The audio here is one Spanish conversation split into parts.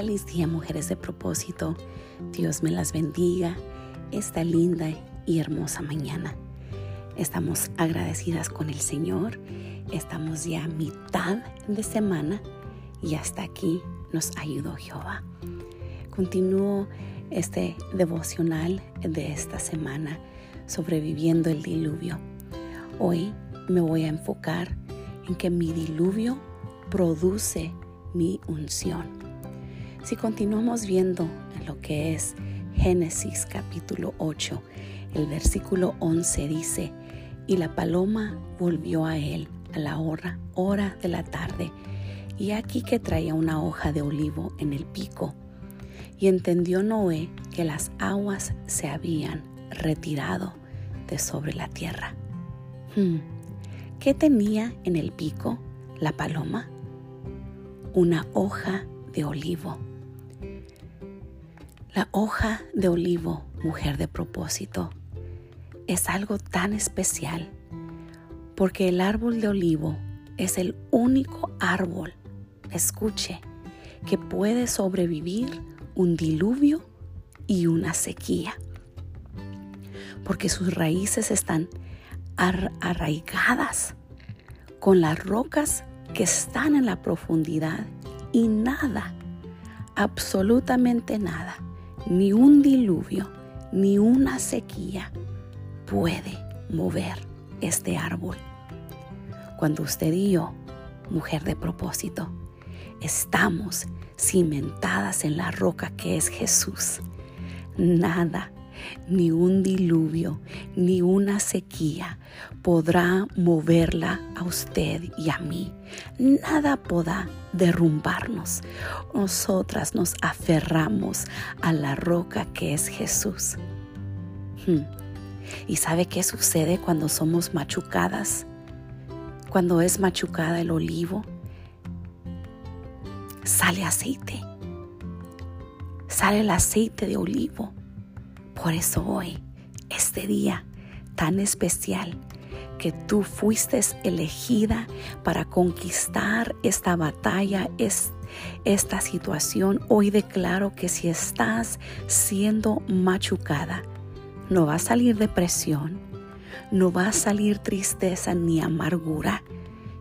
feliz día, mujeres de propósito. Dios me las bendiga esta linda y hermosa mañana. Estamos agradecidas con el Señor. Estamos ya a mitad de semana y hasta aquí nos ayudó Jehová. Continúo este devocional de esta semana sobreviviendo el diluvio. Hoy me voy a enfocar en que mi diluvio produce mi unción. Si continuamos viendo en lo que es Génesis capítulo 8, el versículo 11 dice, y la paloma volvió a él a la hora, hora de la tarde, y aquí que traía una hoja de olivo en el pico. Y entendió Noé que las aguas se habían retirado de sobre la tierra. Hmm, ¿Qué tenía en el pico la paloma? Una hoja de olivo. La hoja de olivo, mujer de propósito, es algo tan especial porque el árbol de olivo es el único árbol, escuche, que puede sobrevivir un diluvio y una sequía, porque sus raíces están arraigadas con las rocas que están en la profundidad y nada, absolutamente nada, ni un diluvio, ni una sequía puede mover este árbol. Cuando usted y yo, mujer de propósito, estamos cimentadas en la roca que es Jesús, nada ni un diluvio, ni una sequía podrá moverla a usted y a mí. Nada podrá derrumbarnos. Nosotras nos aferramos a la roca que es Jesús. Hmm. ¿Y sabe qué sucede cuando somos machucadas? Cuando es machucada el olivo, sale aceite. Sale el aceite de olivo. Por eso hoy, este día tan especial, que tú fuiste elegida para conquistar esta batalla, esta situación, hoy declaro que si estás siendo machucada, no va a salir depresión, no va a salir tristeza ni amargura,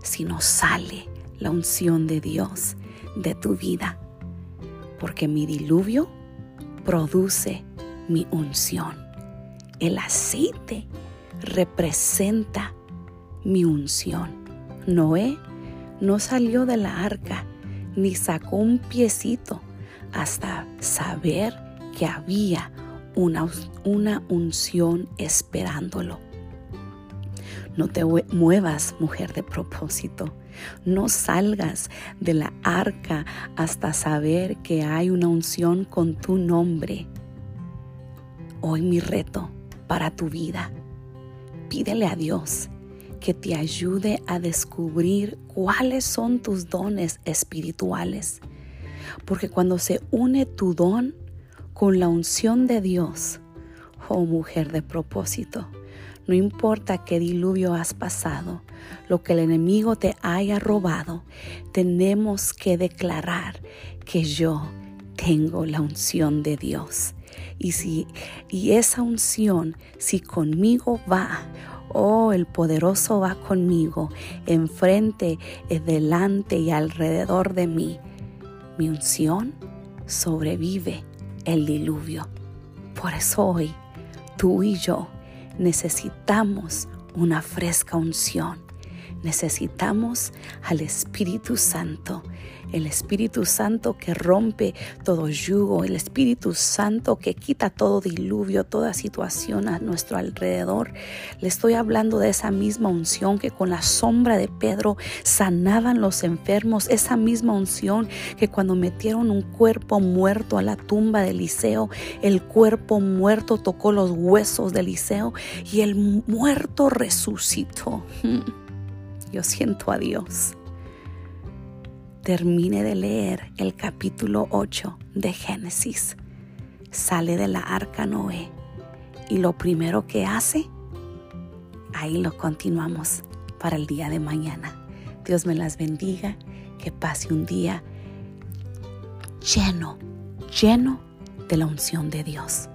sino sale la unción de Dios de tu vida. Porque mi diluvio produce mi unción. El aceite representa mi unción. Noé no salió de la arca ni sacó un piecito hasta saber que había una, una unción esperándolo. No te muevas, mujer de propósito. No salgas de la arca hasta saber que hay una unción con tu nombre. Hoy mi reto para tu vida. Pídele a Dios que te ayude a descubrir cuáles son tus dones espirituales. Porque cuando se une tu don con la unción de Dios, oh mujer de propósito, no importa qué diluvio has pasado, lo que el enemigo te haya robado, tenemos que declarar que yo tengo la unción de Dios y, si, y esa unción, si conmigo va, oh, el poderoso va conmigo, enfrente, delante y alrededor de mí, mi unción sobrevive el diluvio. Por eso hoy, tú y yo necesitamos una fresca unción. Necesitamos al Espíritu Santo el Espíritu Santo que rompe todo yugo, el Espíritu Santo que quita todo diluvio, toda situación a nuestro alrededor. Le estoy hablando de esa misma unción que con la sombra de Pedro sanaban los enfermos, esa misma unción que cuando metieron un cuerpo muerto a la tumba de Eliseo, el cuerpo muerto tocó los huesos de Eliseo y el muerto resucitó. Yo siento a Dios termine de leer el capítulo 8 de Génesis, sale de la arca Noé y lo primero que hace, ahí lo continuamos para el día de mañana. Dios me las bendiga, que pase un día lleno, lleno de la unción de Dios.